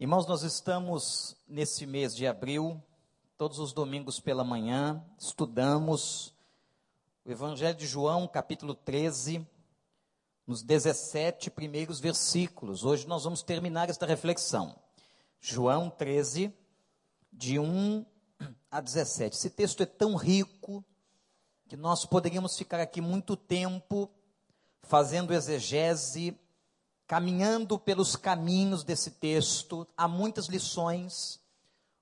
Irmãos, nós estamos nesse mês de abril, todos os domingos pela manhã, estudamos o Evangelho de João, capítulo 13, nos 17 primeiros versículos. Hoje nós vamos terminar esta reflexão. João 13, de 1 a 17. Esse texto é tão rico que nós poderíamos ficar aqui muito tempo fazendo exegese caminhando pelos caminhos desse texto, há muitas lições.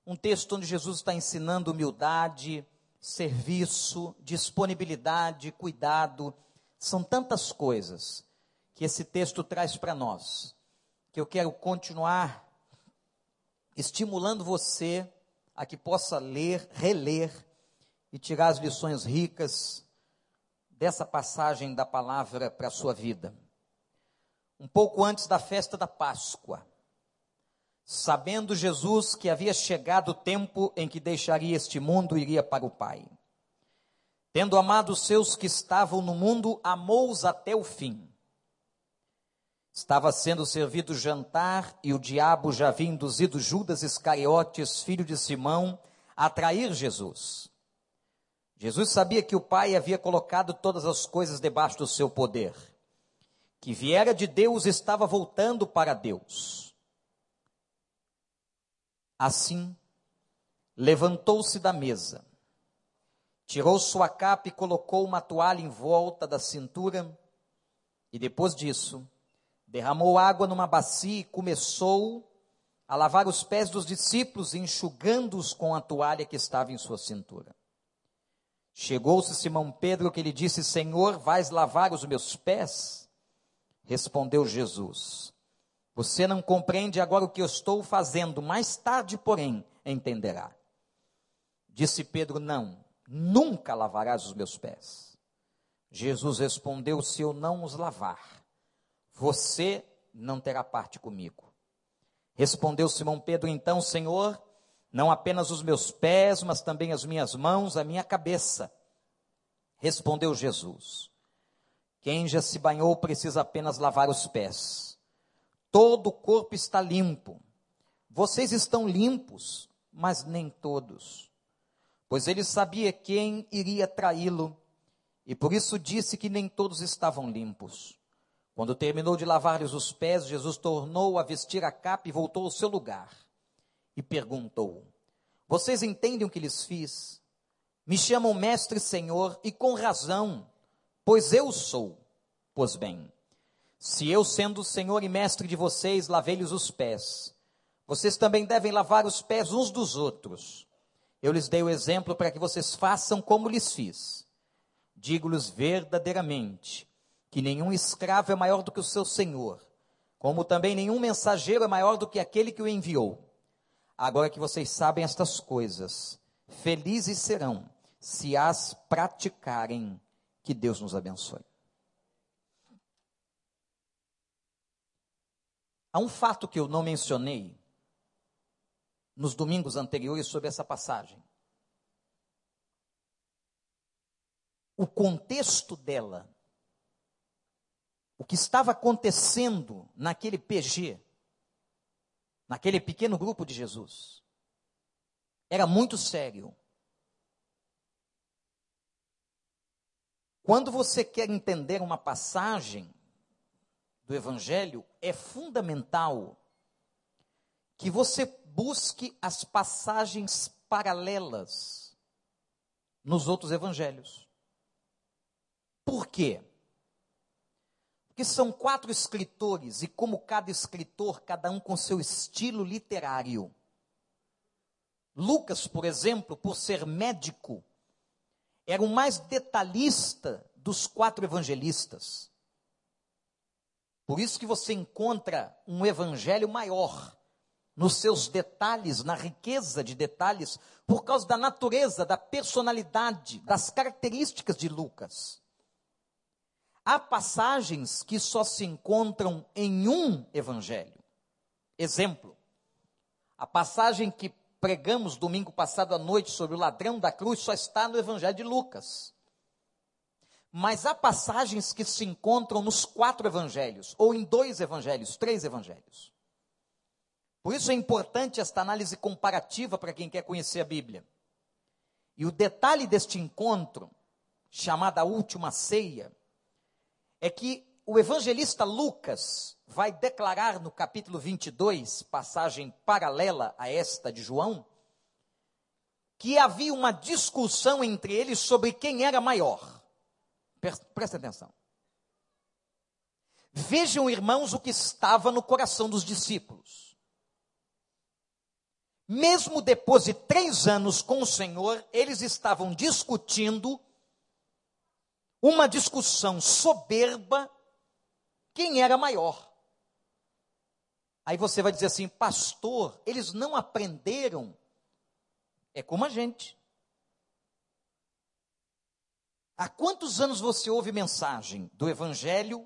Um texto onde Jesus está ensinando humildade, serviço, disponibilidade, cuidado. São tantas coisas que esse texto traz para nós, que eu quero continuar estimulando você a que possa ler, reler e tirar as lições ricas dessa passagem da palavra para a sua vida um pouco antes da festa da Páscoa, sabendo Jesus que havia chegado o tempo em que deixaria este mundo e iria para o Pai. Tendo amado os seus que estavam no mundo, amou-os até o fim. Estava sendo servido jantar e o diabo já havia induzido Judas Iscariotes, filho de Simão, a trair Jesus. Jesus sabia que o Pai havia colocado todas as coisas debaixo do seu poder que viera de Deus estava voltando para Deus. Assim, levantou-se da mesa, tirou sua capa e colocou uma toalha em volta da cintura, e depois disso, derramou água numa bacia e começou a lavar os pés dos discípulos, enxugando-os com a toalha que estava em sua cintura. Chegou-se Simão Pedro que lhe disse: Senhor, vais lavar os meus pés? Respondeu Jesus: Você não compreende agora o que eu estou fazendo, mais tarde, porém, entenderá. Disse Pedro: Não, nunca lavarás os meus pés. Jesus respondeu: Se eu não os lavar, você não terá parte comigo. Respondeu Simão Pedro: Então, Senhor, não apenas os meus pés, mas também as minhas mãos, a minha cabeça. Respondeu Jesus: quem já se banhou precisa apenas lavar os pés. Todo o corpo está limpo. Vocês estão limpos, mas nem todos. Pois ele sabia quem iria traí-lo, e por isso disse que nem todos estavam limpos. Quando terminou de lavar-lhes os pés, Jesus tornou a vestir a capa e voltou ao seu lugar. E perguntou: Vocês entendem o que lhes fiz? Me chamam mestre e senhor, e com razão pois eu sou. Pois bem, se eu, sendo o Senhor e mestre de vocês, lavei-lhes os pés, vocês também devem lavar os pés uns dos outros. Eu lhes dei o exemplo para que vocês façam como lhes fiz. Digo-lhes verdadeiramente que nenhum escravo é maior do que o seu senhor, como também nenhum mensageiro é maior do que aquele que o enviou. Agora que vocês sabem estas coisas, felizes serão se as praticarem que Deus nos abençoe. Há um fato que eu não mencionei nos domingos anteriores sobre essa passagem. O contexto dela, o que estava acontecendo naquele PG, naquele pequeno grupo de Jesus, era muito sério. Quando você quer entender uma passagem do Evangelho, é fundamental que você busque as passagens paralelas nos outros evangelhos. Por quê? Porque são quatro escritores e, como cada escritor, cada um com seu estilo literário. Lucas, por exemplo, por ser médico, era o mais detalhista dos quatro evangelistas. Por isso que você encontra um evangelho maior nos seus detalhes, na riqueza de detalhes, por causa da natureza, da personalidade, das características de Lucas. Há passagens que só se encontram em um evangelho. Exemplo, a passagem que pregamos domingo passado à noite sobre o ladrão da cruz só está no Evangelho de Lucas. Mas há passagens que se encontram nos quatro evangelhos, ou em dois evangelhos, três evangelhos. Por isso é importante esta análise comparativa para quem quer conhecer a Bíblia. E o detalhe deste encontro, chamada Última Ceia, é que o evangelista Lucas vai declarar no capítulo 22, passagem paralela a esta de João, que havia uma discussão entre eles sobre quem era maior. Presta atenção. Vejam, irmãos, o que estava no coração dos discípulos. Mesmo depois de três anos com o Senhor, eles estavam discutindo uma discussão soberba quem era maior. Aí você vai dizer assim, pastor, eles não aprenderam. É como a gente. Há quantos anos você ouve mensagem do Evangelho?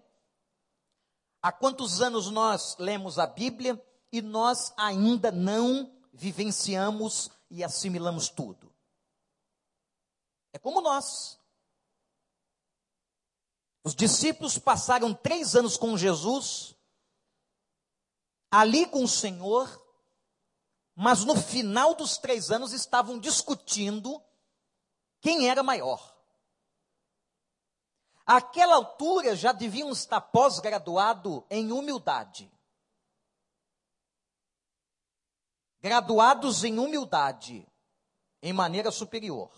Há quantos anos nós lemos a Bíblia e nós ainda não vivenciamos e assimilamos tudo? É como nós. Os discípulos passaram três anos com Jesus, ali com o Senhor, mas no final dos três anos estavam discutindo quem era maior. Àquela altura já deviam estar pós-graduado em humildade. Graduados em humildade, em maneira superior.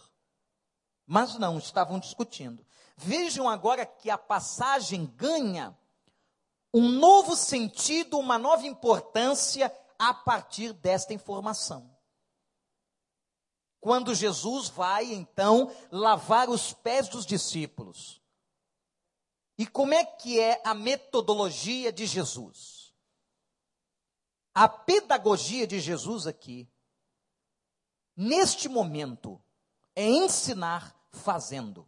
Mas não, estavam discutindo. Vejam agora que a passagem ganha um novo sentido, uma nova importância a partir desta informação. Quando Jesus vai então lavar os pés dos discípulos. E como é que é a metodologia de Jesus? A pedagogia de Jesus aqui, neste momento, é ensinar fazendo.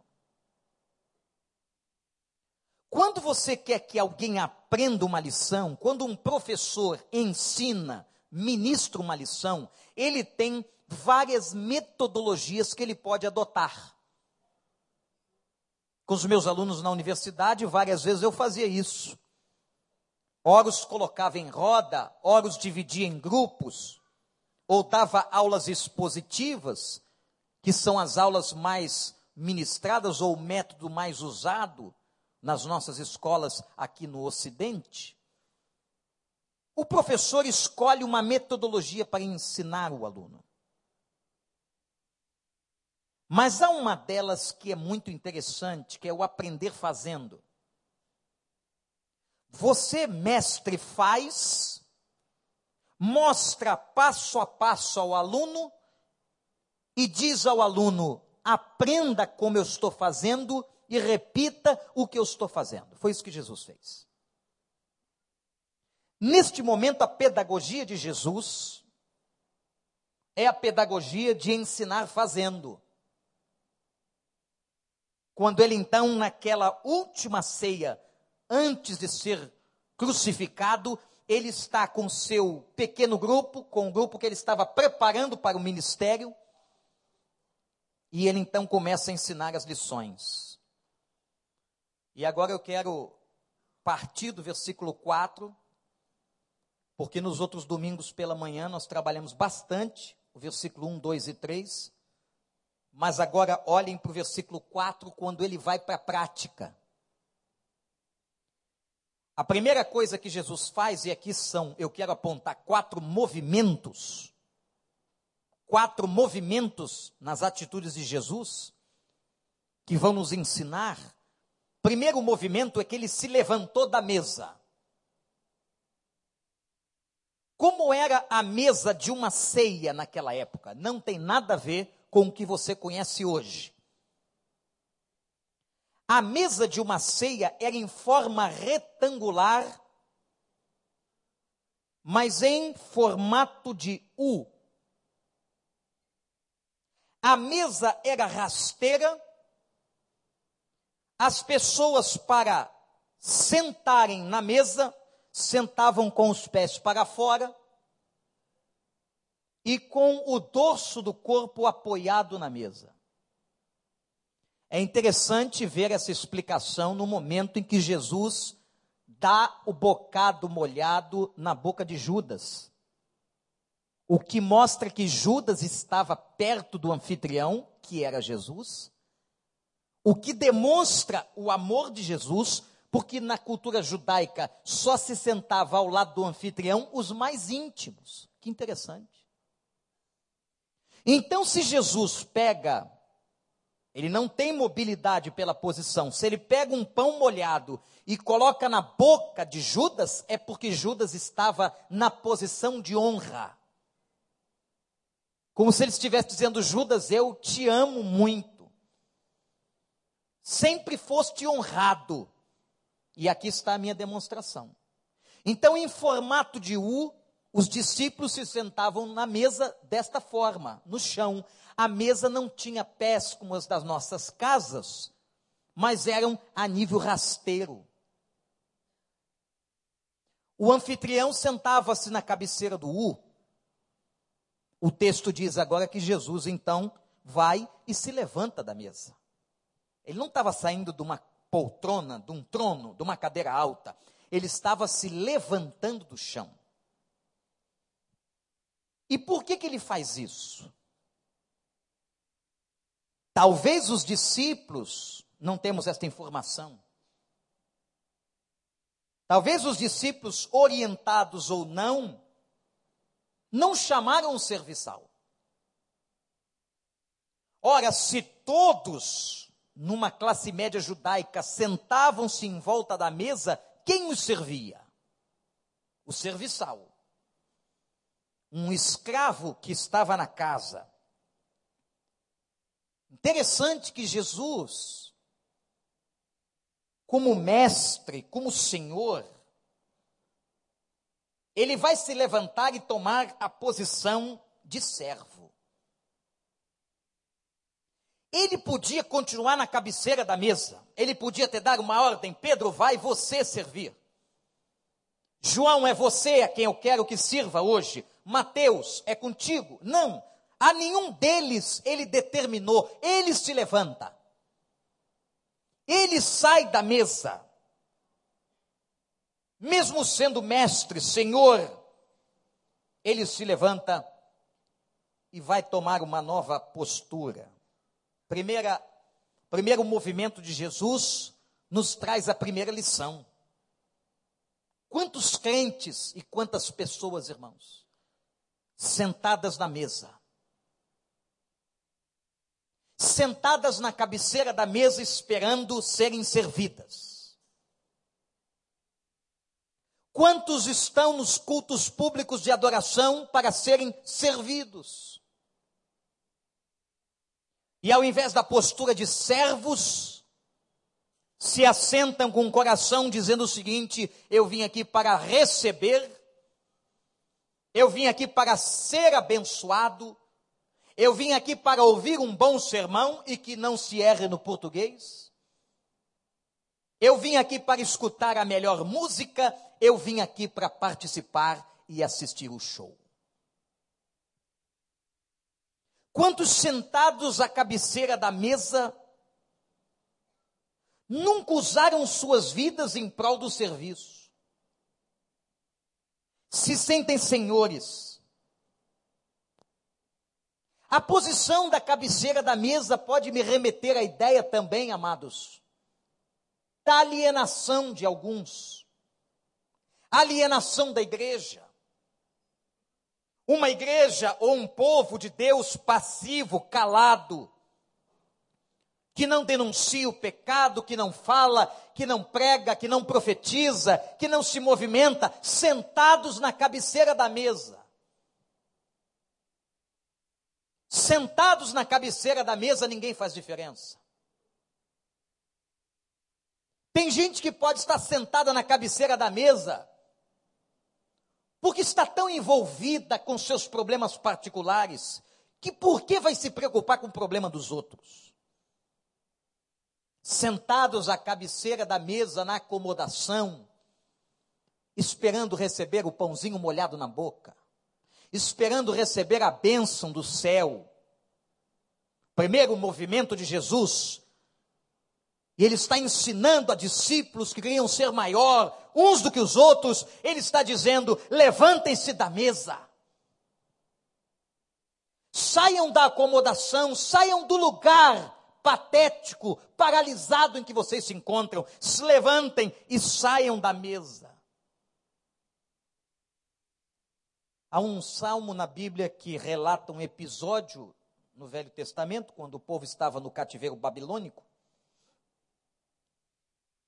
Quando você quer que alguém aprenda uma lição, quando um professor ensina, ministra uma lição, ele tem várias metodologias que ele pode adotar. Com os meus alunos na universidade, várias vezes eu fazia isso. Horos colocava em roda, horos dividia em grupos, ou dava aulas expositivas, que são as aulas mais ministradas ou o método mais usado nas nossas escolas aqui no Ocidente, o professor escolhe uma metodologia para ensinar o aluno. Mas há uma delas que é muito interessante, que é o aprender fazendo. Você, mestre, faz, mostra passo a passo ao aluno e diz ao aluno: aprenda como eu estou fazendo e repita o que eu estou fazendo. Foi isso que Jesus fez. Neste momento, a pedagogia de Jesus é a pedagogia de ensinar fazendo. Quando ele, então, naquela última ceia, antes de ser crucificado, ele está com seu pequeno grupo, com o grupo que ele estava preparando para o ministério, e ele então começa a ensinar as lições. E agora eu quero partir do versículo 4, porque nos outros domingos pela manhã nós trabalhamos bastante o versículo 1, 2 e 3. Mas agora olhem para o versículo 4, quando ele vai para a prática. A primeira coisa que Jesus faz, e aqui são, eu quero apontar quatro movimentos, quatro movimentos nas atitudes de Jesus, que vão nos ensinar Primeiro movimento é que ele se levantou da mesa. Como era a mesa de uma ceia naquela época? Não tem nada a ver com o que você conhece hoje. A mesa de uma ceia era em forma retangular, mas em formato de U. A mesa era rasteira, as pessoas para sentarem na mesa sentavam com os pés para fora e com o dorso do corpo apoiado na mesa. É interessante ver essa explicação no momento em que Jesus dá o bocado molhado na boca de Judas. o que mostra que Judas estava perto do anfitrião, que era Jesus, o que demonstra o amor de Jesus, porque na cultura judaica só se sentava ao lado do anfitrião os mais íntimos. Que interessante. Então, se Jesus pega, ele não tem mobilidade pela posição, se ele pega um pão molhado e coloca na boca de Judas, é porque Judas estava na posição de honra. Como se ele estivesse dizendo: Judas, eu te amo muito. Sempre foste honrado. E aqui está a minha demonstração. Então, em formato de U, os discípulos se sentavam na mesa desta forma, no chão. A mesa não tinha pés como as das nossas casas, mas eram a nível rasteiro. O anfitrião sentava-se na cabeceira do U o texto diz agora que Jesus então vai e se levanta da mesa. Ele não estava saindo de uma poltrona, de um trono, de uma cadeira alta. Ele estava se levantando do chão. E por que, que ele faz isso? Talvez os discípulos, não temos esta informação. Talvez os discípulos, orientados ou não, não chamaram o serviçal. Ora, se todos numa classe média judaica sentavam-se em volta da mesa, quem os servia? O serviçal. Um escravo que estava na casa. Interessante que Jesus, como mestre, como senhor, ele vai se levantar e tomar a posição de servo. Ele podia continuar na cabeceira da mesa, ele podia ter dado uma ordem: Pedro, vai você servir. João, é você a quem eu quero que sirva hoje. Mateus, é contigo. Não, a nenhum deles ele determinou, ele se levanta. Ele sai da mesa mesmo sendo mestre, senhor, ele se levanta e vai tomar uma nova postura. Primeira, primeiro movimento de Jesus nos traz a primeira lição. Quantos crentes e quantas pessoas, irmãos, sentadas na mesa, sentadas na cabeceira da mesa esperando serem servidas Quantos estão nos cultos públicos de adoração para serem servidos? E ao invés da postura de servos, se assentam com o coração dizendo o seguinte: eu vim aqui para receber, eu vim aqui para ser abençoado, eu vim aqui para ouvir um bom sermão e que não se erre no português. Eu vim aqui para escutar a melhor música, eu vim aqui para participar e assistir o show. Quantos sentados à cabeceira da mesa nunca usaram suas vidas em prol do serviço? Se sentem senhores. A posição da cabeceira da mesa pode me remeter à ideia também, amados, da alienação de alguns, alienação da igreja. Uma igreja ou um povo de Deus passivo, calado, que não denuncia o pecado, que não fala, que não prega, que não profetiza, que não se movimenta, sentados na cabeceira da mesa. Sentados na cabeceira da mesa, ninguém faz diferença. Tem gente que pode estar sentada na cabeceira da mesa, porque está tão envolvida com seus problemas particulares, que por que vai se preocupar com o problema dos outros? Sentados à cabeceira da mesa, na acomodação, esperando receber o pãozinho molhado na boca, esperando receber a bênção do céu. Primeiro movimento de Jesus e ele está ensinando a discípulos que queriam ser maior uns do que os outros. Ele está dizendo: levantem-se da mesa. Saiam da acomodação, saiam do lugar patético, paralisado em que vocês se encontram. Se levantem e saiam da mesa. Há um salmo na Bíblia que relata um episódio no Velho Testamento, quando o povo estava no cativeiro babilônico,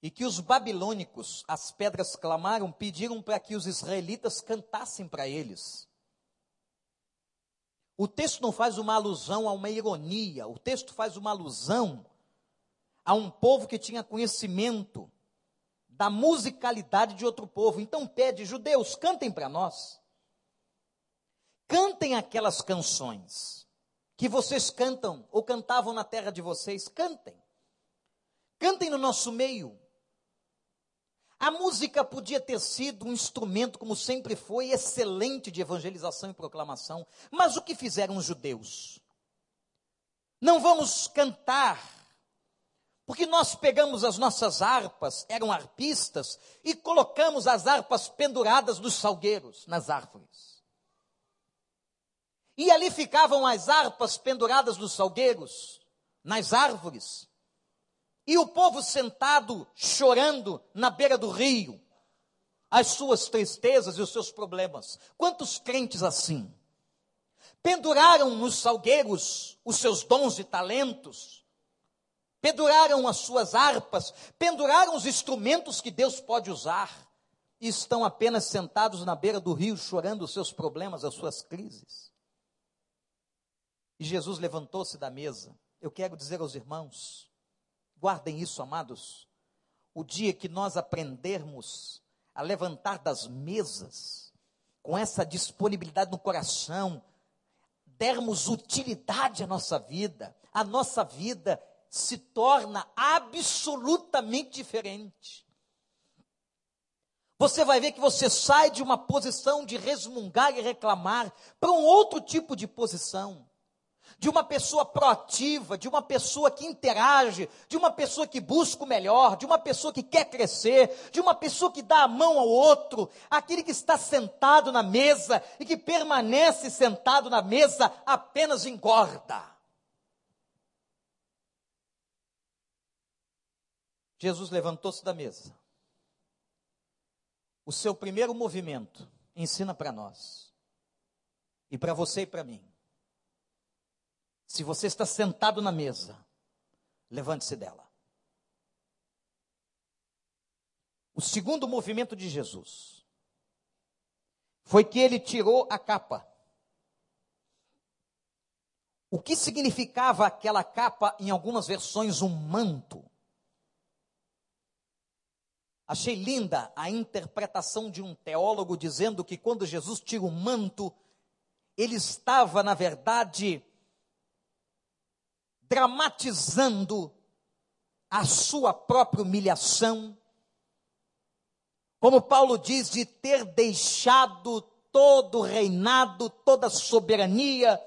e que os babilônicos, as pedras clamaram, pediram para que os israelitas cantassem para eles. O texto não faz uma alusão a uma ironia, o texto faz uma alusão a um povo que tinha conhecimento da musicalidade de outro povo. Então pede, judeus, cantem para nós. Cantem aquelas canções que vocês cantam ou cantavam na terra de vocês, cantem. Cantem no nosso meio. A música podia ter sido um instrumento, como sempre foi, excelente de evangelização e proclamação. Mas o que fizeram os judeus? Não vamos cantar, porque nós pegamos as nossas harpas, eram arpistas, e colocamos as harpas penduradas nos salgueiros, nas árvores. E ali ficavam as harpas penduradas nos salgueiros, nas árvores e o povo sentado chorando na beira do rio, as suas tristezas e os seus problemas. Quantos crentes assim? Penduraram nos salgueiros os seus dons e talentos, penduraram as suas harpas, penduraram os instrumentos que Deus pode usar, e estão apenas sentados na beira do rio chorando os seus problemas, as suas crises. E Jesus levantou-se da mesa. Eu quero dizer aos irmãos, Guardem isso, amados. O dia que nós aprendermos a levantar das mesas, com essa disponibilidade no coração, dermos utilidade à nossa vida, a nossa vida se torna absolutamente diferente. Você vai ver que você sai de uma posição de resmungar e reclamar para um outro tipo de posição de uma pessoa proativa, de uma pessoa que interage, de uma pessoa que busca o melhor, de uma pessoa que quer crescer, de uma pessoa que dá a mão ao outro, aquele que está sentado na mesa e que permanece sentado na mesa apenas engorda. Jesus levantou-se da mesa. O seu primeiro movimento ensina para nós, e para você e para mim se você está sentado na mesa, levante-se dela. O segundo movimento de Jesus foi que ele tirou a capa. O que significava aquela capa, em algumas versões, um manto? Achei linda a interpretação de um teólogo dizendo que quando Jesus tira o manto, ele estava, na verdade, dramatizando a sua própria humilhação. Como Paulo diz, de ter deixado todo o reinado, toda a soberania,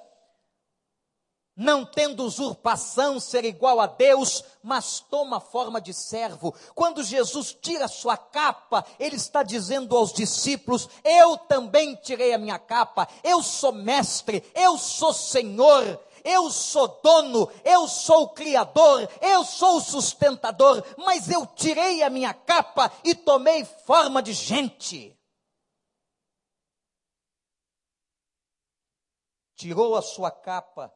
não tendo usurpação, ser igual a Deus, mas toma forma de servo. Quando Jesus tira sua capa, ele está dizendo aos discípulos: Eu também tirei a minha capa, eu sou mestre, eu sou Senhor, eu sou dono, eu sou o criador, eu sou o sustentador, mas eu tirei a minha capa e tomei forma de gente. Tirou a sua capa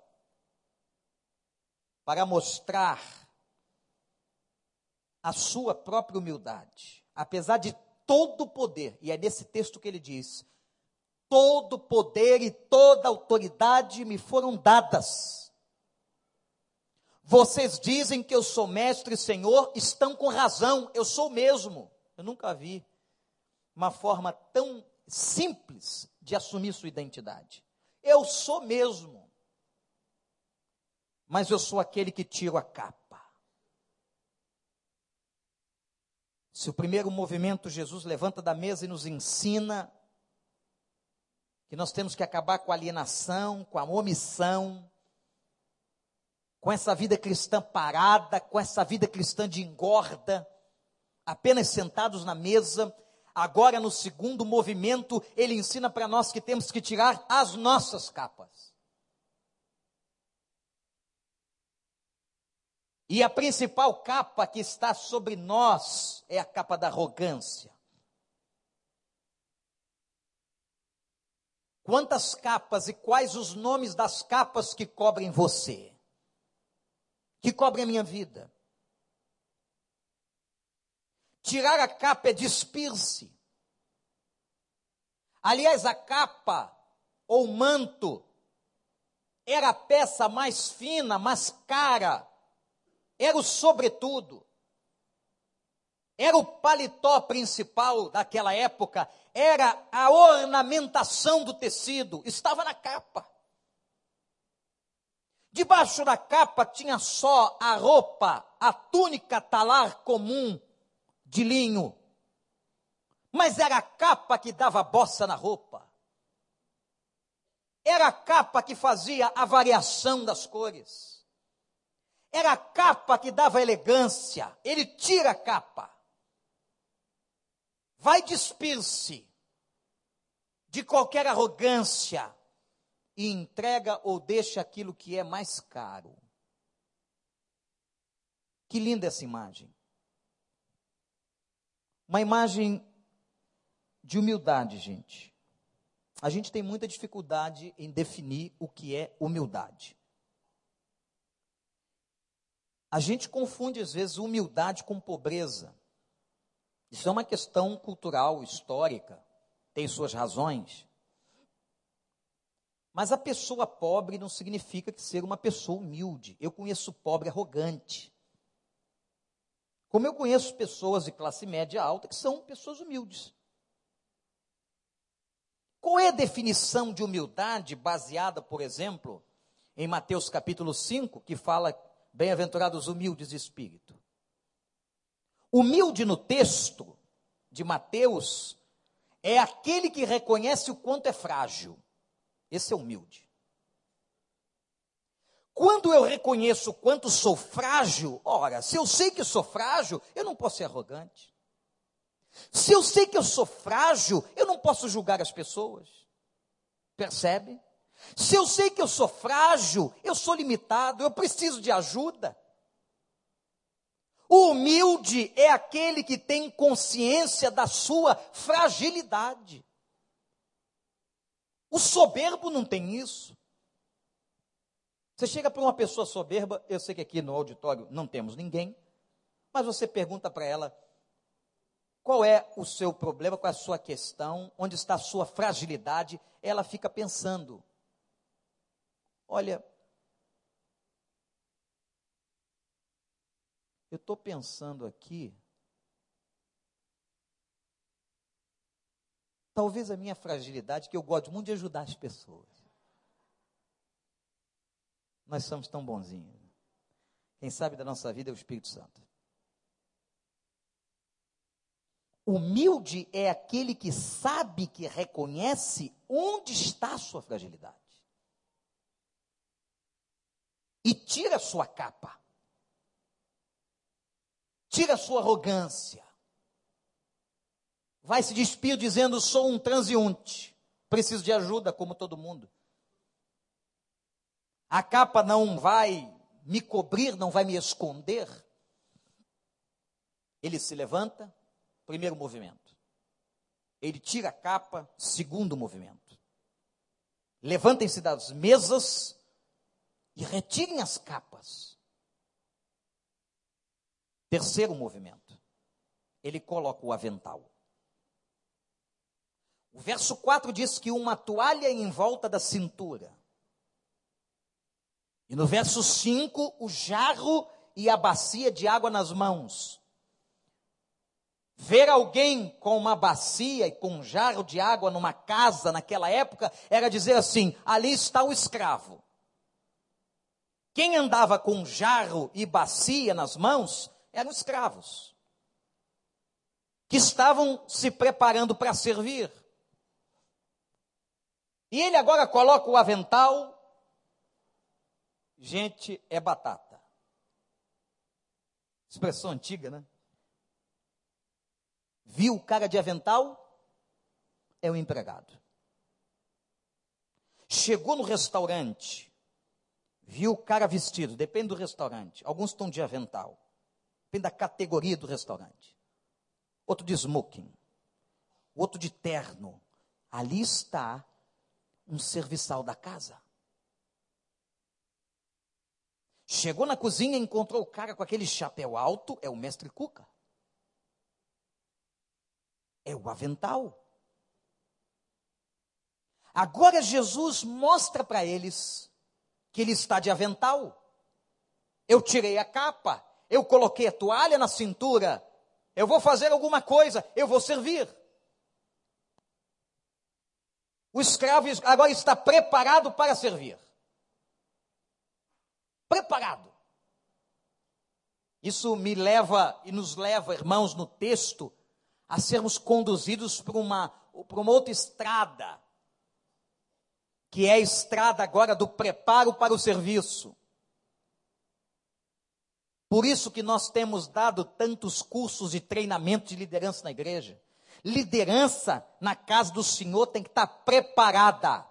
para mostrar a sua própria humildade, apesar de todo o poder, e é nesse texto que ele diz: todo poder e toda autoridade me foram dadas. Vocês dizem que eu sou mestre e senhor, estão com razão, eu sou mesmo. Eu nunca vi uma forma tão simples de assumir sua identidade. Eu sou mesmo. Mas eu sou aquele que tiro a capa. Se o primeiro movimento Jesus levanta da mesa e nos ensina que nós temos que acabar com a alienação, com a omissão, com essa vida cristã parada, com essa vida cristã de engorda, apenas sentados na mesa. Agora, no segundo movimento, ele ensina para nós que temos que tirar as nossas capas. E a principal capa que está sobre nós é a capa da arrogância. Quantas capas e quais os nomes das capas que cobrem você? Que cobrem a minha vida? Tirar a capa é despir-se. Aliás, a capa ou manto era a peça mais fina, mais cara, era o sobretudo, era o paletó principal daquela época, era a ornamentação do tecido, estava na capa. Debaixo da capa tinha só a roupa, a túnica talar comum de linho. Mas era a capa que dava bossa na roupa. Era a capa que fazia a variação das cores. Era a capa que dava elegância. Ele tira a capa. Vai despir-se de qualquer arrogância e entrega ou deixa aquilo que é mais caro. Que linda essa imagem. Uma imagem de humildade, gente. A gente tem muita dificuldade em definir o que é humildade. A gente confunde às vezes humildade com pobreza. Isso é uma questão cultural, histórica, tem suas razões. Mas a pessoa pobre não significa que ser uma pessoa humilde. Eu conheço pobre arrogante. Como eu conheço pessoas de classe média alta que são pessoas humildes. Qual é a definição de humildade baseada, por exemplo, em Mateus capítulo 5, que fala bem-aventurados humildes de espírito? Humilde no texto de Mateus é aquele que reconhece o quanto é frágil. Esse é humilde. Quando eu reconheço o quanto sou frágil, ora, se eu sei que sou frágil, eu não posso ser arrogante. Se eu sei que eu sou frágil, eu não posso julgar as pessoas. Percebe? Se eu sei que eu sou frágil, eu sou limitado, eu preciso de ajuda. O humilde é aquele que tem consciência da sua fragilidade. O soberbo não tem isso. Você chega para uma pessoa soberba, eu sei que aqui no auditório não temos ninguém, mas você pergunta para ela qual é o seu problema, qual é a sua questão, onde está a sua fragilidade, ela fica pensando: olha, eu estou pensando aqui, talvez a minha fragilidade, que eu gosto muito de ajudar as pessoas nós somos tão bonzinhos. Quem sabe da nossa vida é o Espírito Santo. Humilde é aquele que sabe, que reconhece onde está a sua fragilidade. E tira a sua capa. Tira a sua arrogância. Vai se despir dizendo: sou um transeunte. Preciso de ajuda, como todo mundo. A capa não vai me cobrir, não vai me esconder. Ele se levanta, primeiro movimento. Ele tira a capa, segundo movimento. Levantem-se das mesas e retirem as capas. Terceiro movimento. Ele coloca o avental. O verso 4 diz que uma toalha em volta da cintura. E no verso 5, o jarro e a bacia de água nas mãos. Ver alguém com uma bacia e com um jarro de água numa casa naquela época era dizer assim: ali está o escravo. Quem andava com jarro e bacia nas mãos eram escravos, que estavam se preparando para servir. E ele agora coloca o avental, gente é batata. Expressão antiga, né? Viu o cara de avental? É o empregado. Chegou no restaurante, viu o cara vestido, depende do restaurante. Alguns estão de avental, depende da categoria do restaurante. Outro de smoking, outro de terno. Ali está um serviçal da casa. Chegou na cozinha e encontrou o cara com aquele chapéu alto, é o mestre Cuca. É o avental. Agora Jesus mostra para eles que ele está de avental. Eu tirei a capa, eu coloquei a toalha na cintura, eu vou fazer alguma coisa, eu vou servir. O escravo agora está preparado para servir. Preparado. Isso me leva e nos leva, irmãos, no texto, a sermos conduzidos por uma, por uma outra estrada que é a estrada agora do preparo para o serviço. Por isso que nós temos dado tantos cursos de treinamento de liderança na igreja. Liderança na casa do Senhor tem que estar preparada.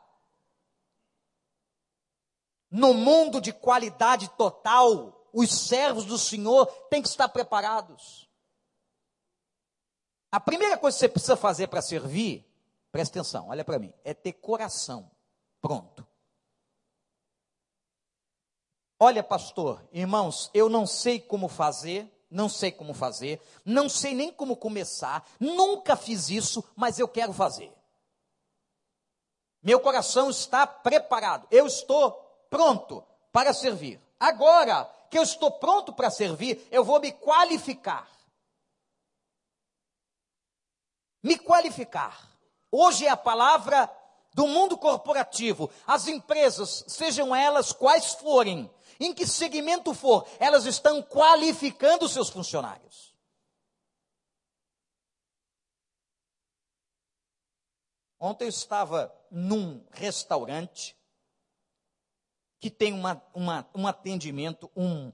No mundo de qualidade total, os servos do Senhor têm que estar preparados. A primeira coisa que você precisa fazer para servir, presta atenção, olha para mim, é ter coração. Pronto. Olha, pastor, irmãos, eu não sei como fazer, não sei como fazer, não sei nem como começar, nunca fiz isso, mas eu quero fazer. Meu coração está preparado, eu estou pronto para servir. Agora que eu estou pronto para servir, eu vou me qualificar. Me qualificar. Hoje é a palavra do mundo corporativo, as empresas, sejam elas quais forem, em que segmento for, elas estão qualificando seus funcionários. Ontem eu estava num restaurante que tem uma, uma, um atendimento, um,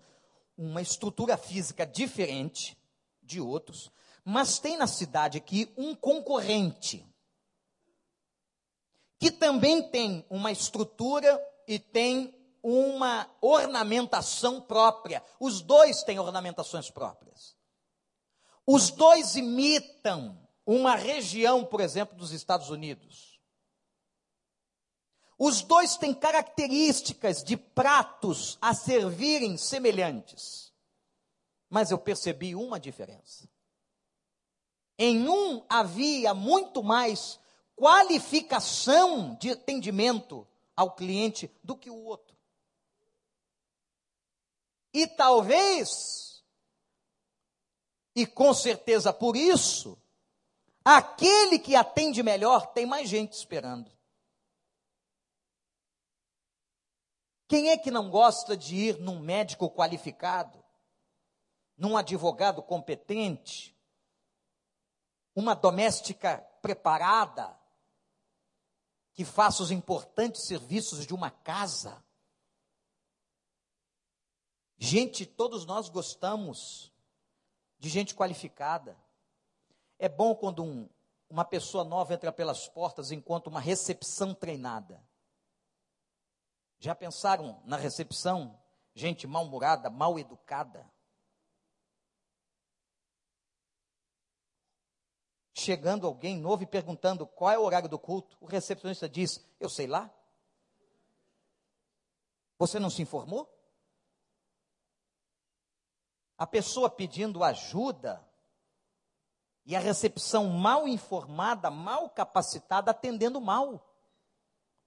uma estrutura física diferente de outros, mas tem na cidade aqui um concorrente que também tem uma estrutura e tem uma ornamentação própria. Os dois têm ornamentações próprias. Os dois imitam uma região, por exemplo, dos Estados Unidos. Os dois têm características de pratos a servirem semelhantes. Mas eu percebi uma diferença. Em um havia muito mais qualificação de atendimento ao cliente do que o outro. E talvez, e com certeza por isso, aquele que atende melhor tem mais gente esperando. Quem é que não gosta de ir num médico qualificado, num advogado competente, uma doméstica preparada, que faça os importantes serviços de uma casa. Gente, todos nós gostamos de gente qualificada. É bom quando um, uma pessoa nova entra pelas portas enquanto uma recepção treinada. Já pensaram na recepção? Gente mal-humorada, mal educada. chegando alguém novo e perguntando qual é o horário do culto, o recepcionista diz: Eu sei lá. Você não se informou? A pessoa pedindo ajuda e a recepção mal informada, mal capacitada, atendendo mal,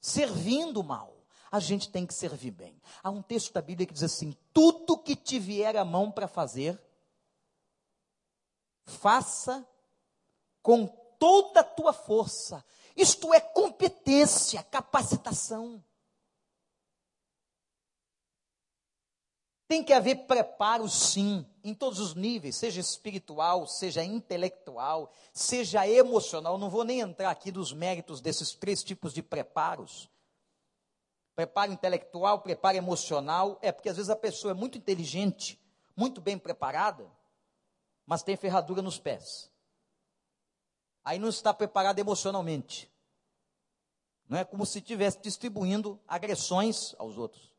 servindo mal. A gente tem que servir bem. Há um texto da Bíblia que diz assim: tudo que te vier a mão para fazer, faça com toda a tua força. Isto é competência, capacitação. Tem que haver preparo, sim, em todos os níveis, seja espiritual, seja intelectual, seja emocional. Não vou nem entrar aqui nos méritos desses três tipos de preparos. Preparo intelectual, preparo emocional, é porque às vezes a pessoa é muito inteligente, muito bem preparada, mas tem ferradura nos pés aí não está preparado emocionalmente. Não é como se estivesse distribuindo agressões aos outros.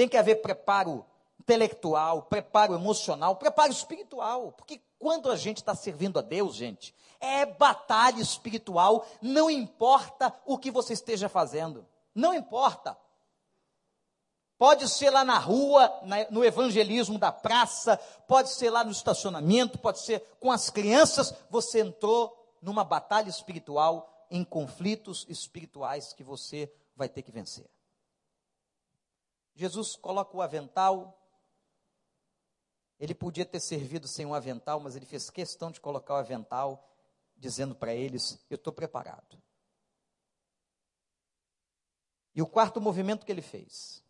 Tem que haver preparo intelectual, preparo emocional, preparo espiritual. Porque quando a gente está servindo a Deus, gente, é batalha espiritual, não importa o que você esteja fazendo. Não importa. Pode ser lá na rua, no evangelismo da praça, pode ser lá no estacionamento, pode ser com as crianças. Você entrou numa batalha espiritual, em conflitos espirituais que você vai ter que vencer. Jesus coloca o avental. Ele podia ter servido sem um avental, mas ele fez questão de colocar o avental, dizendo para eles: Eu estou preparado. E o quarto movimento que ele fez.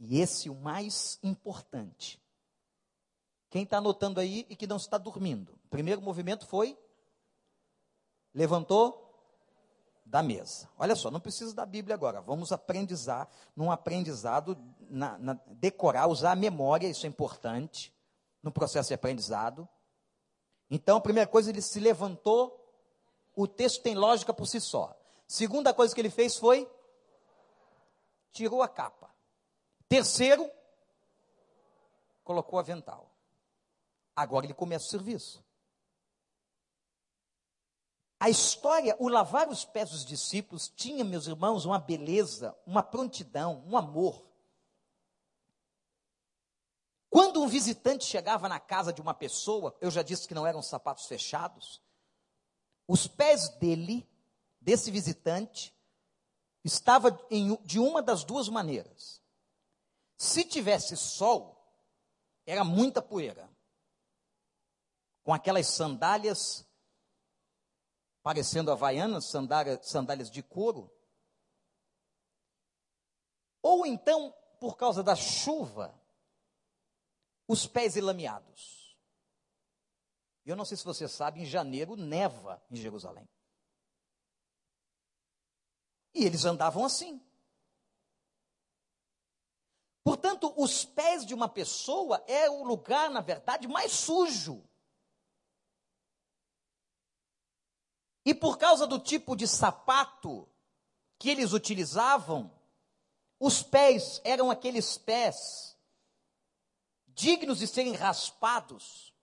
E esse o mais importante. Quem está anotando aí e que não está dormindo? O primeiro movimento foi levantou da mesa. Olha só, não precisa da Bíblia agora. Vamos aprendizar, num aprendizado, na, na, decorar, usar a memória, isso é importante, no processo de aprendizado. Então, a primeira coisa, ele se levantou, o texto tem lógica por si só. Segunda coisa que ele fez foi tirou a capa. Terceiro, colocou o avental. Agora ele começa o serviço. A história, o lavar os pés dos discípulos, tinha, meus irmãos, uma beleza, uma prontidão, um amor. Quando um visitante chegava na casa de uma pessoa, eu já disse que não eram sapatos fechados, os pés dele desse visitante estava em, de uma das duas maneiras. Se tivesse sol, era muita poeira. Com aquelas sandálias parecendo havaianas, sandálias, sandálias de couro. Ou então, por causa da chuva, os pés enlameados. Eu não sei se você sabe, em janeiro neva em Jerusalém. E eles andavam assim. Portanto, os pés de uma pessoa é o lugar, na verdade, mais sujo. E por causa do tipo de sapato que eles utilizavam, os pés eram aqueles pés dignos de serem raspados,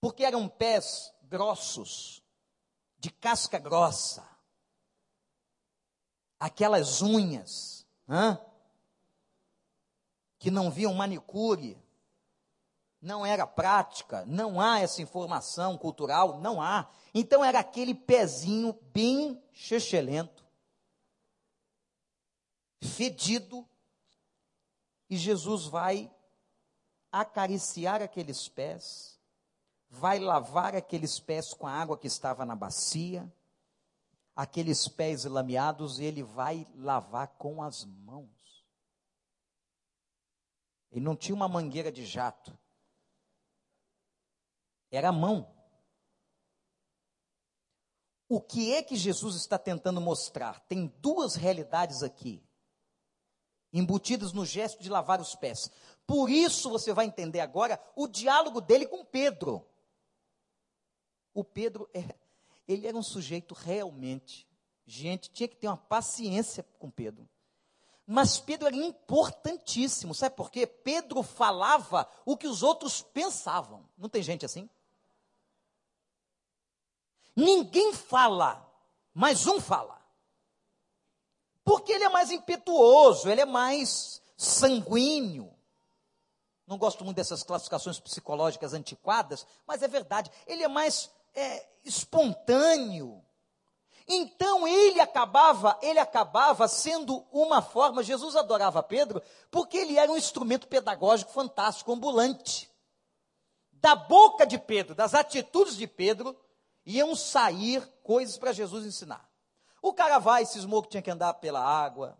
porque eram pés grossos, de casca grossa. Aquelas unhas, que não viam manicure, não era prática, não há essa informação cultural, não há. Então era aquele pezinho bem chechelento, fedido, e Jesus vai acariciar aqueles pés, vai lavar aqueles pés com a água que estava na bacia, aqueles pés lameados, ele vai lavar com as mãos. Ele não tinha uma mangueira de jato. Era a mão. O que é que Jesus está tentando mostrar? Tem duas realidades aqui, embutidas no gesto de lavar os pés. Por isso você vai entender agora o diálogo dele com Pedro. O Pedro é, ele era um sujeito realmente, gente, tinha que ter uma paciência com Pedro. Mas Pedro era importantíssimo, sabe por quê? Pedro falava o que os outros pensavam. Não tem gente assim? Ninguém fala, mas um fala. Porque ele é mais impetuoso, ele é mais sanguíneo. Não gosto muito dessas classificações psicológicas antiquadas, mas é verdade. Ele é mais é, espontâneo. Então ele acabava, ele acabava sendo uma forma, Jesus adorava Pedro, porque ele era um instrumento pedagógico fantástico, ambulante. Da boca de Pedro, das atitudes de Pedro, iam sair coisas para Jesus ensinar. O cara vai, cismou que tinha que andar pela água.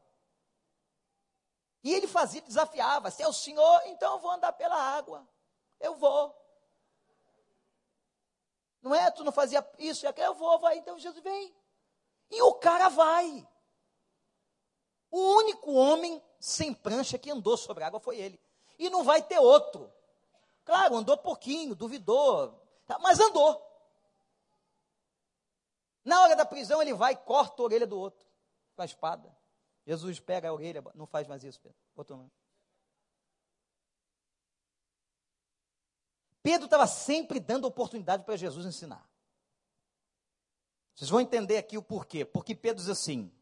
E ele fazia, desafiava: se é o Senhor, então eu vou andar pela água. Eu vou. Não é? Tu não fazia isso e aquilo, eu vou, vai. Então Jesus vem. E o cara vai. O único homem sem prancha que andou sobre a água foi ele. E não vai ter outro. Claro, andou pouquinho, duvidou, tá, mas andou. Na hora da prisão, ele vai e corta a orelha do outro com a espada. Jesus pega a orelha, não faz mais isso, Pedro. Botou mão. Pedro estava sempre dando oportunidade para Jesus ensinar. Vocês vão entender aqui o porquê. Porque Pedro diz assim: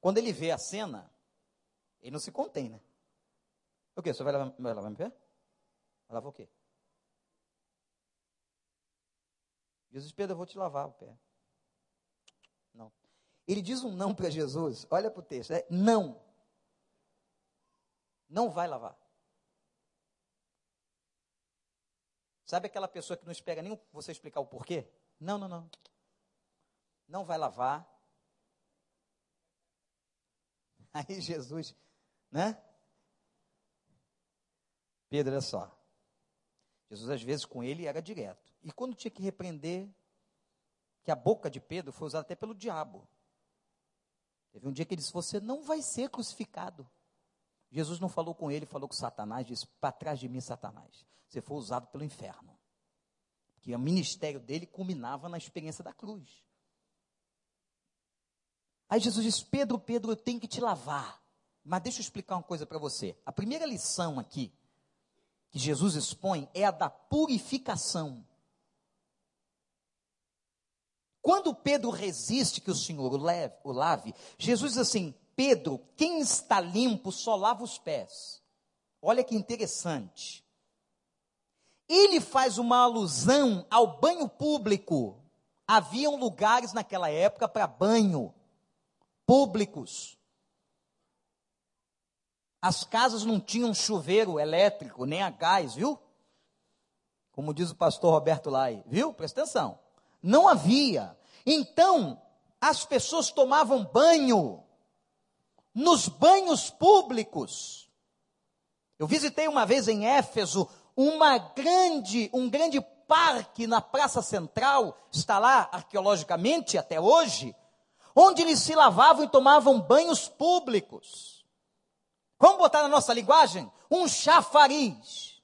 quando ele vê a cena, ele não se contém, né? O quê? Você vai lavar, vai lavar meu pé? Vai lavar o quê? Jesus, Pedro, eu vou te lavar o pé. Não. Ele diz um não para Jesus. Olha para o texto. É não. Não vai lavar. Sabe aquela pessoa que não espera nem você explicar o porquê? Não, não, não. Não vai lavar. Aí Jesus, né? Pedro, olha só. Jesus, às vezes, com ele era direto. E quando tinha que repreender, que a boca de Pedro foi usada até pelo diabo. Teve um dia que ele disse: Você não vai ser crucificado. Jesus não falou com ele, falou com Satanás, disse: Para trás de mim, Satanás. Você foi usado pelo inferno. Que o ministério dele culminava na experiência da cruz. Aí Jesus disse: Pedro, Pedro, eu tenho que te lavar. Mas deixa eu explicar uma coisa para você. A primeira lição aqui que Jesus expõe é a da purificação. Quando Pedro resiste que o Senhor o, leve, o lave, Jesus diz assim: Pedro, quem está limpo só lava os pés. Olha que interessante. Ele faz uma alusão ao banho público. Haviam lugares naquela época para banho públicos. As casas não tinham chuveiro elétrico, nem a gás, viu? Como diz o pastor Roberto Lai, viu? Presta atenção. Não havia. Então, as pessoas tomavam banho nos banhos públicos. Eu visitei uma vez em Éfeso uma grande, um grande parque na Praça Central, está lá arqueologicamente até hoje, onde eles se lavavam e tomavam banhos públicos. Vamos botar na nossa linguagem? Um chafariz.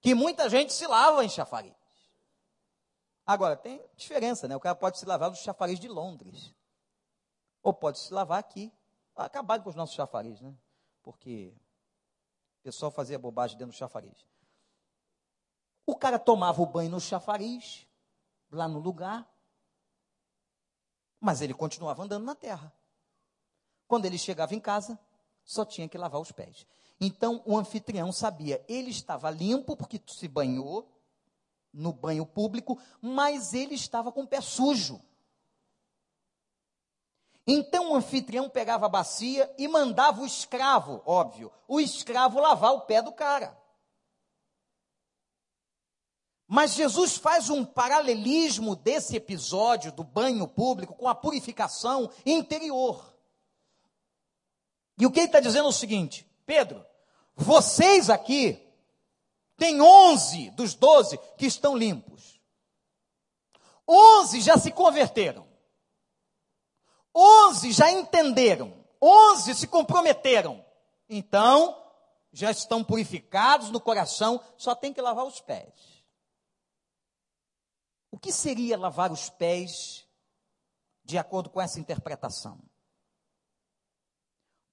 Que muita gente se lava em chafariz. Agora, tem diferença, né? O cara pode se lavar no chafariz de Londres. Ou pode se lavar aqui acabar com os nossos chafariz, né? Porque o pessoal fazia bobagem dentro do chafariz. O cara tomava o banho no chafariz, lá no lugar, mas ele continuava andando na terra. Quando ele chegava em casa, só tinha que lavar os pés. Então o anfitrião sabia, ele estava limpo porque se banhou no banho público, mas ele estava com o pé sujo. Então o anfitrião pegava a bacia e mandava o escravo, óbvio, o escravo lavar o pé do cara. Mas Jesus faz um paralelismo desse episódio do banho público com a purificação interior. E o que ele está dizendo é o seguinte: Pedro, vocês aqui têm 11 dos 12 que estão limpos. 11 já se converteram. Onze já entenderam, onze se comprometeram. Então, já estão purificados no coração, só tem que lavar os pés. O que seria lavar os pés, de acordo com essa interpretação?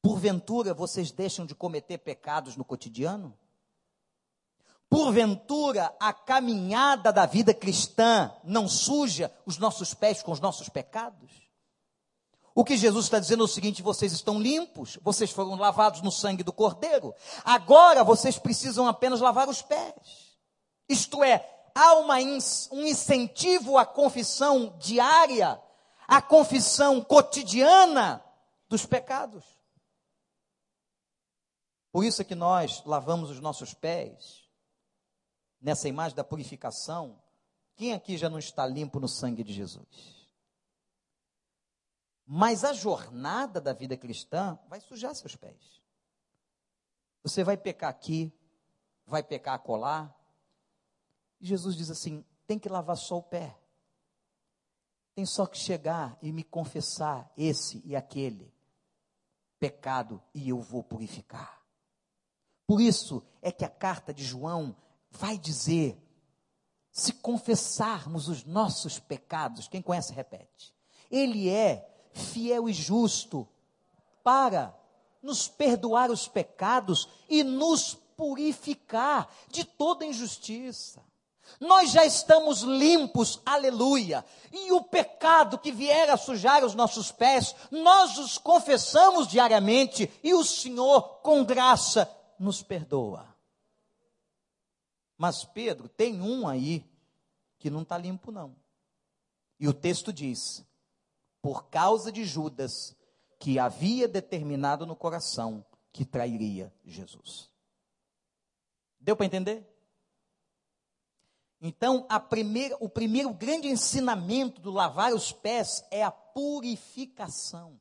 Porventura vocês deixam de cometer pecados no cotidiano? Porventura a caminhada da vida cristã não suja os nossos pés com os nossos pecados? O que Jesus está dizendo é o seguinte: vocês estão limpos, vocês foram lavados no sangue do Cordeiro, agora vocês precisam apenas lavar os pés. Isto é, há uma, um incentivo à confissão diária, à confissão cotidiana dos pecados. Por isso é que nós lavamos os nossos pés, nessa imagem da purificação. Quem aqui já não está limpo no sangue de Jesus? Mas a jornada da vida cristã vai sujar seus pés. Você vai pecar aqui, vai pecar acolá. E Jesus diz assim: tem que lavar só o pé. Tem só que chegar e me confessar esse e aquele pecado e eu vou purificar. Por isso é que a carta de João vai dizer: se confessarmos os nossos pecados, quem conhece repete. Ele é fiel e justo para nos perdoar os pecados e nos purificar de toda injustiça. Nós já estamos limpos, aleluia. E o pecado que vier a sujar os nossos pés, nós os confessamos diariamente e o Senhor, com graça, nos perdoa. Mas Pedro tem um aí que não está limpo, não. E o texto diz: por causa de Judas, que havia determinado no coração que trairia Jesus. Deu para entender? Então, primeira, o primeiro grande ensinamento do lavar os pés é a purificação.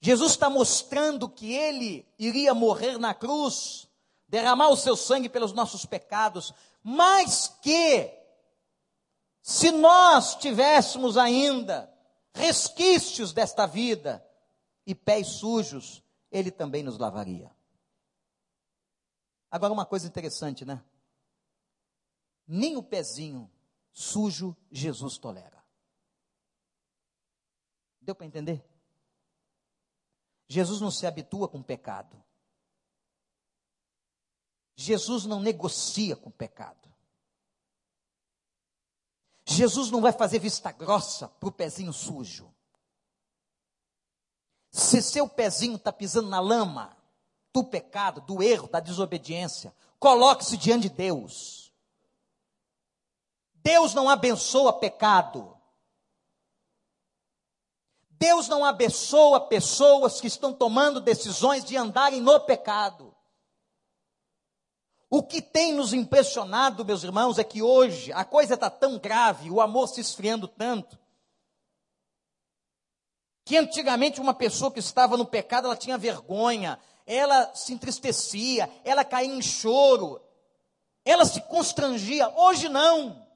Jesus está mostrando que ele iria morrer na cruz, derramar o seu sangue pelos nossos pecados, mas que, se nós tivéssemos ainda resquícios desta vida e pés sujos, ele também nos lavaria. Agora, uma coisa interessante, né? Nem o pezinho sujo Jesus tolera. Deu para entender? Jesus não se habitua com pecado. Jesus não negocia com pecado. Jesus não vai fazer vista grossa para o pezinho sujo. Se seu pezinho está pisando na lama do pecado, do erro, da desobediência, coloque-se diante de Deus. Deus não abençoa pecado. Deus não abençoa pessoas que estão tomando decisões de andarem no pecado. O que tem nos impressionado, meus irmãos, é que hoje a coisa está tão grave, o amor se esfriando tanto, que antigamente uma pessoa que estava no pecado, ela tinha vergonha, ela se entristecia, ela caía em choro, ela se constrangia. Hoje não.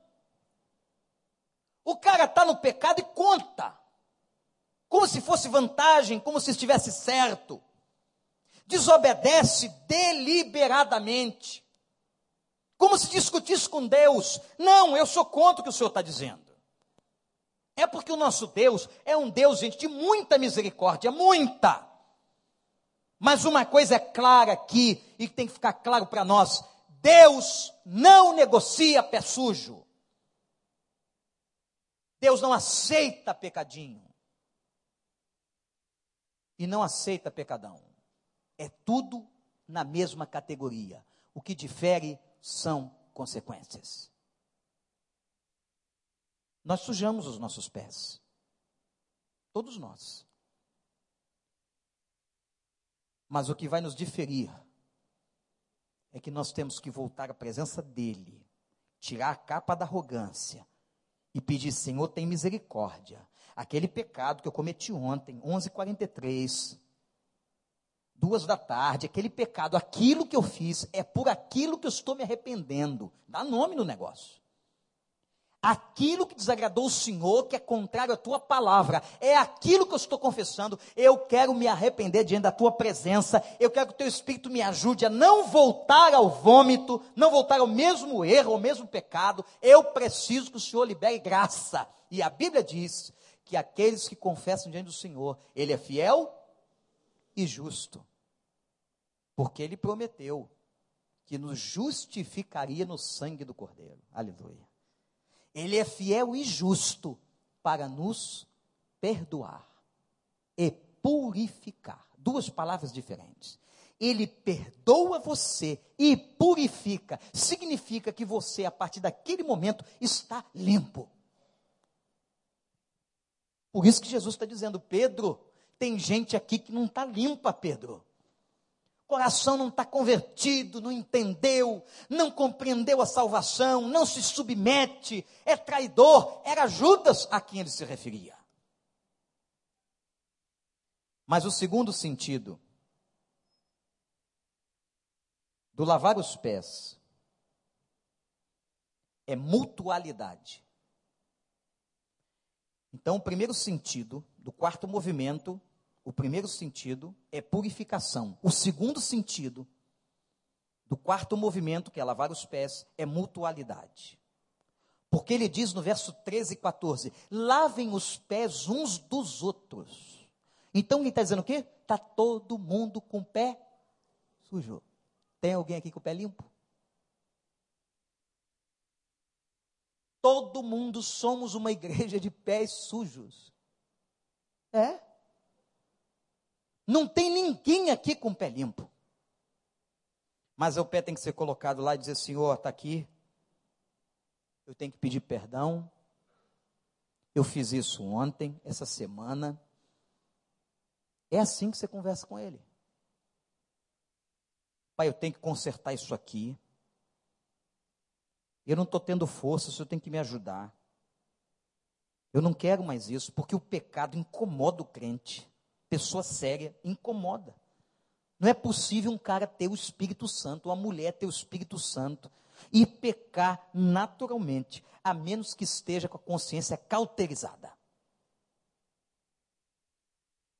O cara está no pecado e conta, como se fosse vantagem, como se estivesse certo. Desobedece deliberadamente, como se discutisse com Deus. Não, eu sou contra o que o Senhor está dizendo. É porque o nosso Deus é um Deus, gente, de muita misericórdia, muita. Mas uma coisa é clara aqui e tem que ficar claro para nós: Deus não negocia pé sujo. Deus não aceita pecadinho. E não aceita pecadão. É tudo na mesma categoria. O que difere são consequências. Nós sujamos os nossos pés. Todos nós. Mas o que vai nos diferir é que nós temos que voltar à presença dEle, tirar a capa da arrogância e pedir: Senhor, tem misericórdia. Aquele pecado que eu cometi ontem, 11h43, duas da tarde, aquele pecado, aquilo que eu fiz, é por aquilo que eu estou me arrependendo. Dá nome no negócio aquilo que desagradou o Senhor, que é contrário à tua palavra, é aquilo que eu estou confessando. Eu quero me arrepender diante da tua presença. Eu quero que o teu espírito me ajude a não voltar ao vômito, não voltar ao mesmo erro, ao mesmo pecado. Eu preciso que o Senhor libere graça. E a Bíblia diz que aqueles que confessam diante do Senhor, Ele é fiel e justo. Porque Ele prometeu que nos justificaria no sangue do Cordeiro. Aleluia. Ele é fiel e justo para nos perdoar e purificar. Duas palavras diferentes. Ele perdoa você e purifica. Significa que você, a partir daquele momento, está limpo. Por isso que Jesus está dizendo, Pedro, tem gente aqui que não está limpa, Pedro coração não está convertido, não entendeu, não compreendeu a salvação, não se submete, é traidor. Era Judas a quem ele se referia. Mas o segundo sentido do lavar os pés é mutualidade. Então, o primeiro sentido do quarto movimento o primeiro sentido é purificação. O segundo sentido do quarto movimento, que é lavar os pés, é mutualidade. Porque ele diz no verso 13 e 14: lavem os pés uns dos outros. Então quem está dizendo o quê? Está todo mundo com o pé sujo. Tem alguém aqui com o pé limpo? Todo mundo somos uma igreja de pés sujos. É? Não tem ninguém aqui com o pé limpo. Mas o pé tem que ser colocado lá e dizer: Senhor, está aqui. Eu tenho que pedir perdão. Eu fiz isso ontem, essa semana. É assim que você conversa com ele. Pai, eu tenho que consertar isso aqui. Eu não estou tendo força, o senhor tem que me ajudar. Eu não quero mais isso, porque o pecado incomoda o crente. Pessoa séria incomoda. Não é possível um cara ter o Espírito Santo, uma mulher ter o Espírito Santo e pecar naturalmente, a menos que esteja com a consciência cauterizada.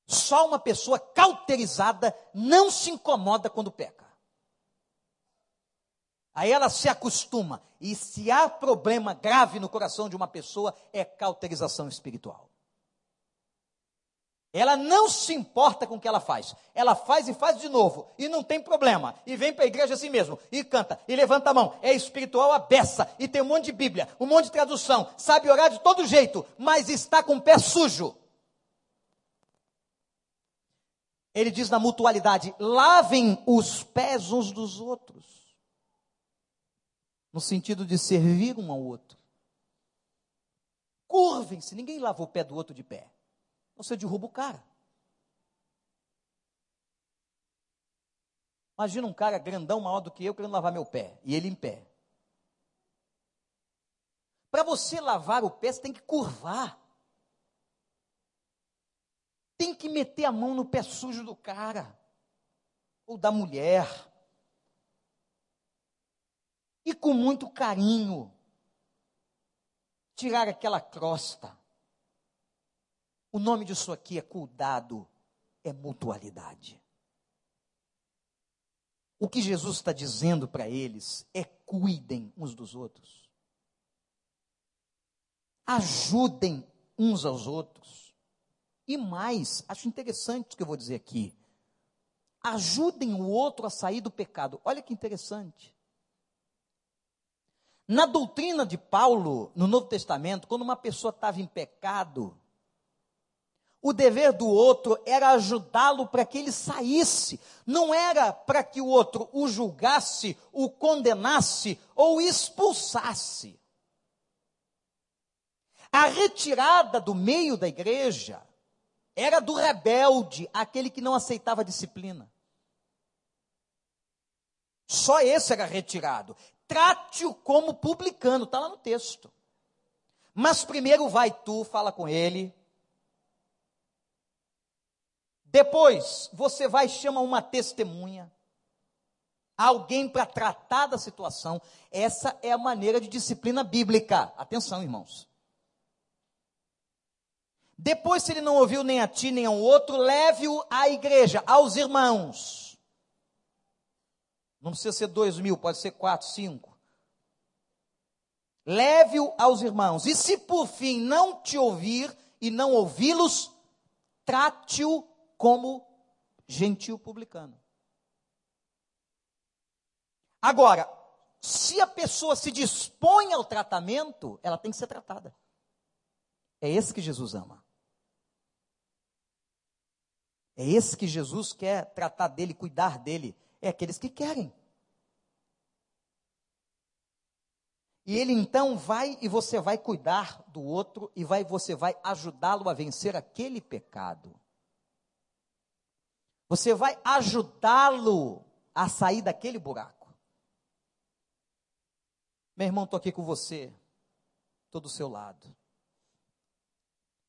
Só uma pessoa cauterizada não se incomoda quando peca. Aí ela se acostuma. E se há problema grave no coração de uma pessoa, é cauterização espiritual. Ela não se importa com o que ela faz. Ela faz e faz de novo. E não tem problema. E vem para a igreja assim mesmo. E canta. E levanta a mão. É espiritual a beça. E tem um monte de Bíblia. Um monte de tradução. Sabe orar de todo jeito. Mas está com o pé sujo. Ele diz na mutualidade: lavem os pés uns dos outros no sentido de servir um ao outro. Curvem-se, ninguém lava o pé do outro de pé. Você derruba o cara. Imagina um cara grandão, maior do que eu, querendo lavar meu pé, e ele em pé. Para você lavar o pé, você tem que curvar. Tem que meter a mão no pé sujo do cara, ou da mulher e com muito carinho tirar aquela crosta. O nome disso aqui é cuidado, é mutualidade. O que Jesus está dizendo para eles é cuidem uns dos outros. Ajudem uns aos outros. E mais, acho interessante o que eu vou dizer aqui. Ajudem o outro a sair do pecado. Olha que interessante. Na doutrina de Paulo, no Novo Testamento, quando uma pessoa estava em pecado, o dever do outro era ajudá-lo para que ele saísse, não era para que o outro o julgasse, o condenasse ou expulsasse. A retirada do meio da igreja era do rebelde, aquele que não aceitava disciplina. Só esse era retirado trate-o como publicano, está lá no texto. Mas primeiro vai tu, fala com ele. Depois você vai chamar uma testemunha, alguém para tratar da situação. Essa é a maneira de disciplina bíblica. Atenção, irmãos. Depois, se ele não ouviu nem a ti nem ao outro, leve-o à igreja, aos irmãos. Não precisa ser dois mil, pode ser quatro, cinco. Leve-o aos irmãos. E se por fim não te ouvir e não ouvi-los, trate-o como gentil publicano. Agora, se a pessoa se dispõe ao tratamento, ela tem que ser tratada. É esse que Jesus ama. É esse que Jesus quer tratar dele, cuidar dele é aqueles que querem. E ele então vai e você vai cuidar do outro e vai você vai ajudá-lo a vencer aquele pecado. Você vai ajudá-lo a sair daquele buraco. Meu irmão, estou aqui com você, estou do seu lado.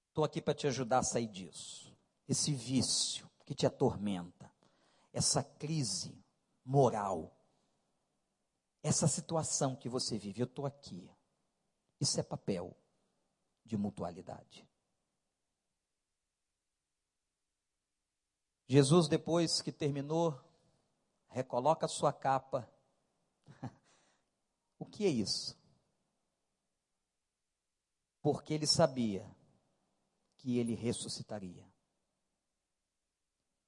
Estou aqui para te ajudar a sair disso. Esse vício que te atormenta, essa crise moral. Essa situação que você vive, eu estou aqui. Isso é papel de mutualidade. Jesus, depois que terminou, recoloca a sua capa. o que é isso? Porque ele sabia que ele ressuscitaria.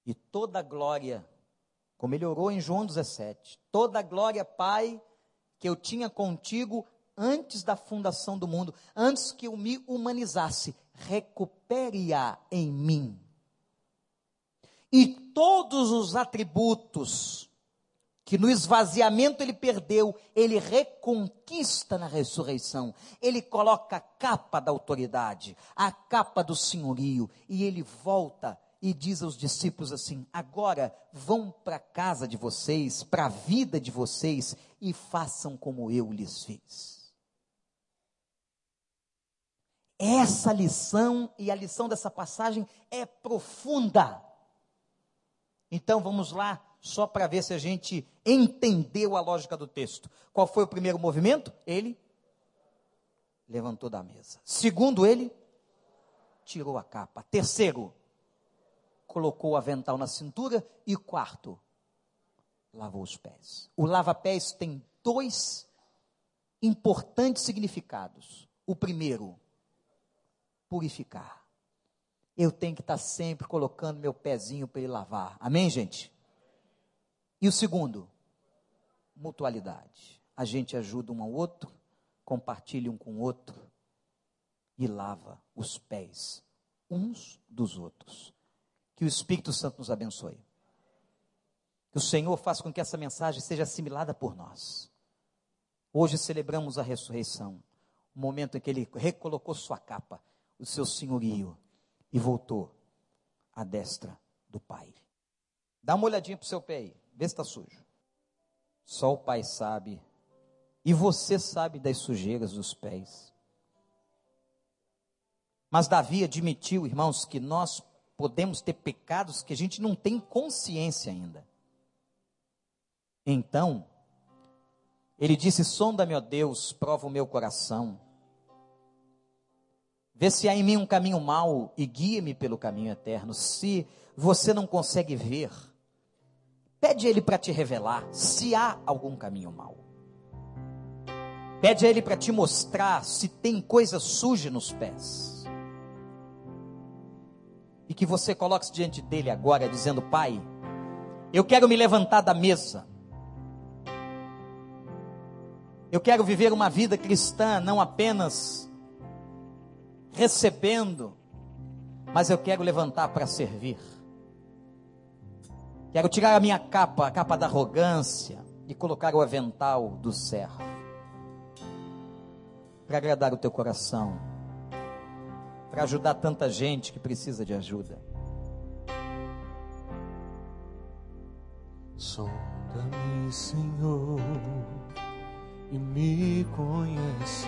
E toda glória, como ele orou em João 17, toda glória, Pai, que eu tinha contigo antes da fundação do mundo, antes que eu me humanizasse, recupere-a em mim. E todos os atributos que no esvaziamento ele perdeu, ele reconquista na ressurreição. Ele coloca a capa da autoridade, a capa do senhorio, e ele volta e diz aos discípulos assim: agora vão para a casa de vocês, para a vida de vocês, e façam como eu lhes fiz. Essa lição e a lição dessa passagem é profunda. Então vamos lá, só para ver se a gente entendeu a lógica do texto. Qual foi o primeiro movimento? Ele levantou da mesa. Segundo, ele tirou a capa. Terceiro, colocou o avental na cintura. E quarto, lavou os pés. O lava-pés tem dois importantes significados. O primeiro, purificar. Eu tenho que estar sempre colocando meu pezinho para ele lavar. Amém, gente? E o segundo, mutualidade. A gente ajuda um ao outro, compartilha um com o outro e lava os pés uns dos outros. Que o Espírito Santo nos abençoe. Que o Senhor faça com que essa mensagem seja assimilada por nós. Hoje celebramos a ressurreição, o momento em que ele recolocou sua capa, o seu senhorio e voltou à destra do Pai. Dá uma olhadinha para o seu pé aí, vê se está sujo. Só o Pai sabe, e você sabe das sujeiras dos pés. Mas Davi admitiu, irmãos, que nós podemos ter pecados que a gente não tem consciência ainda. Então, ele disse: Sonda-me, ó Deus, prova o meu coração Vê se há em mim um caminho mau e guia-me pelo caminho eterno. Se você não consegue ver, pede a Ele para te revelar se há algum caminho mau. Pede a Ele para te mostrar se tem coisa suja nos pés. E que você coloque-se diante dele agora, dizendo: Pai, eu quero me levantar da mesa. Eu quero viver uma vida cristã, não apenas recebendo, mas eu quero levantar para servir. Quero tirar a minha capa, a capa da arrogância, e colocar o avental do servo, para agradar o teu coração, para ajudar tanta gente que precisa de ajuda. Sonda-me, Senhor, e me conhece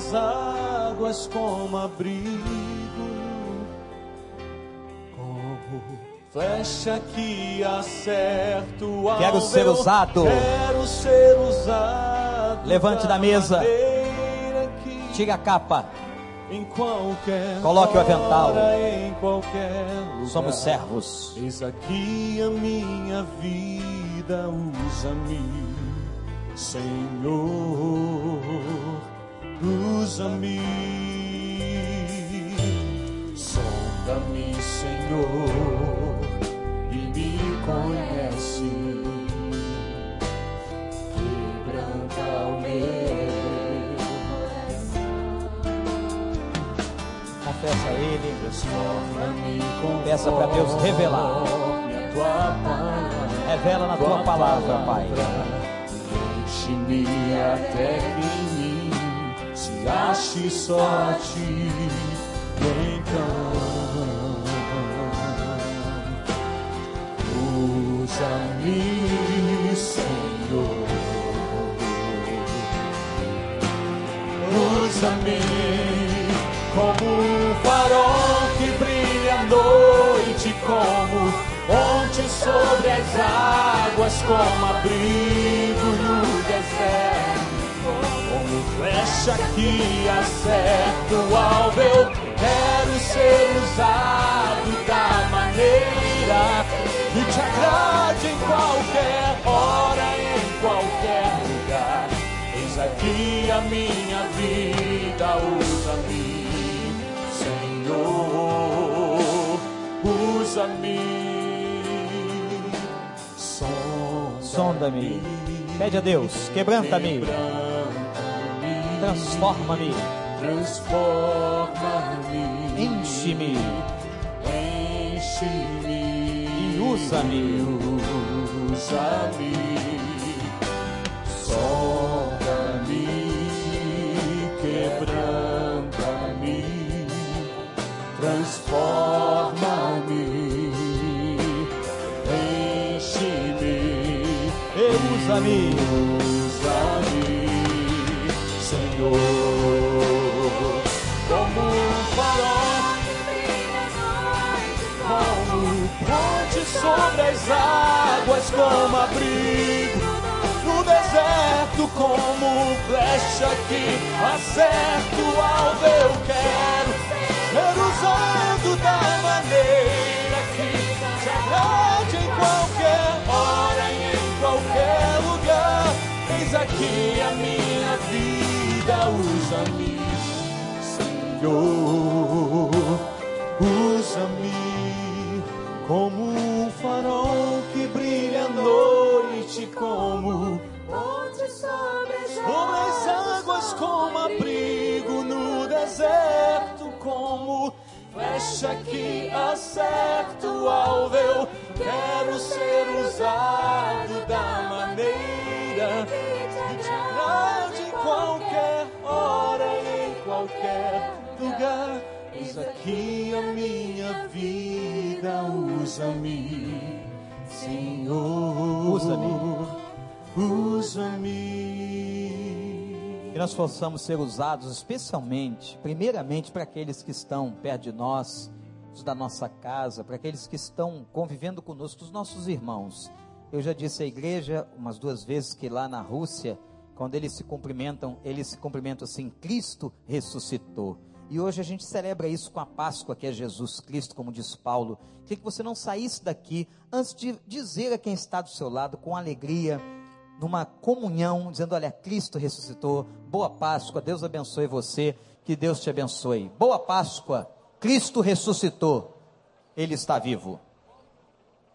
As águas, como abrigo, como flecha que acerta o Quero ser usado. Quero ser usado. Levante da mesa. Tire a capa. Em qualquer Coloque o avental. Em qualquer lugar. Somos servos. Eis aqui a minha vida, usa-me, Senhor, usa-me. Sonda-me, Senhor, e me conhece. Quebranta o meu confessa a Ele. Peça para Deus revelar. Revela na tua palavra, Pai. Enche-me até que chegaste só a ti, então usa-me, Senhor, usa-me como um farol que brilha à noite, como Onde sobre as águas como abrigo no deserto flecha que acerta o alvo. Eu quero ser usado da maneira que te agrade em qualquer hora, em qualquer lugar. Eis aqui a minha vida, usa-me. Senhor, usa-me. Sonda-me. Pede a Deus, quebranta-me, Quebranta-me, transforma-me, transforma-me, enche-me. Enche-me. E usa-me. usa-me, solta-me, quebranta-me, transforma-me, enche-me, E usa-me. Como abrigo no deserto, como flecha que acerta o alvo. Eu quero ser usado da maneira que te agrade em qualquer hora e em qualquer lugar. Eis aqui a minha vida, usa-me, Senhor usa-me como um farol noite, como sobre as águas, como abrigo no deserto, como flecha que acerta o alvo. Quero ser usado da maneira que te agrade em qualquer hora em qualquer lugar. Eis aqui a minha vida, usa-me, Senhor. Usa-me. Usa-me. Que nós possamos ser usados especialmente, primeiramente para aqueles que estão perto de nós, os da nossa casa, para aqueles que estão convivendo conosco, os nossos irmãos. Eu já disse à igreja umas duas vezes que lá na Rússia, quando eles se cumprimentam, eles se cumprimentam assim: Cristo ressuscitou. E hoje a gente celebra isso com a Páscoa, que é Jesus Cristo, como diz Paulo. Queria que você não saísse daqui antes de dizer a quem está do seu lado, com alegria, numa comunhão, dizendo: Olha, Cristo ressuscitou. Boa Páscoa, Deus abençoe você, que Deus te abençoe. Boa Páscoa, Cristo ressuscitou, Ele está vivo.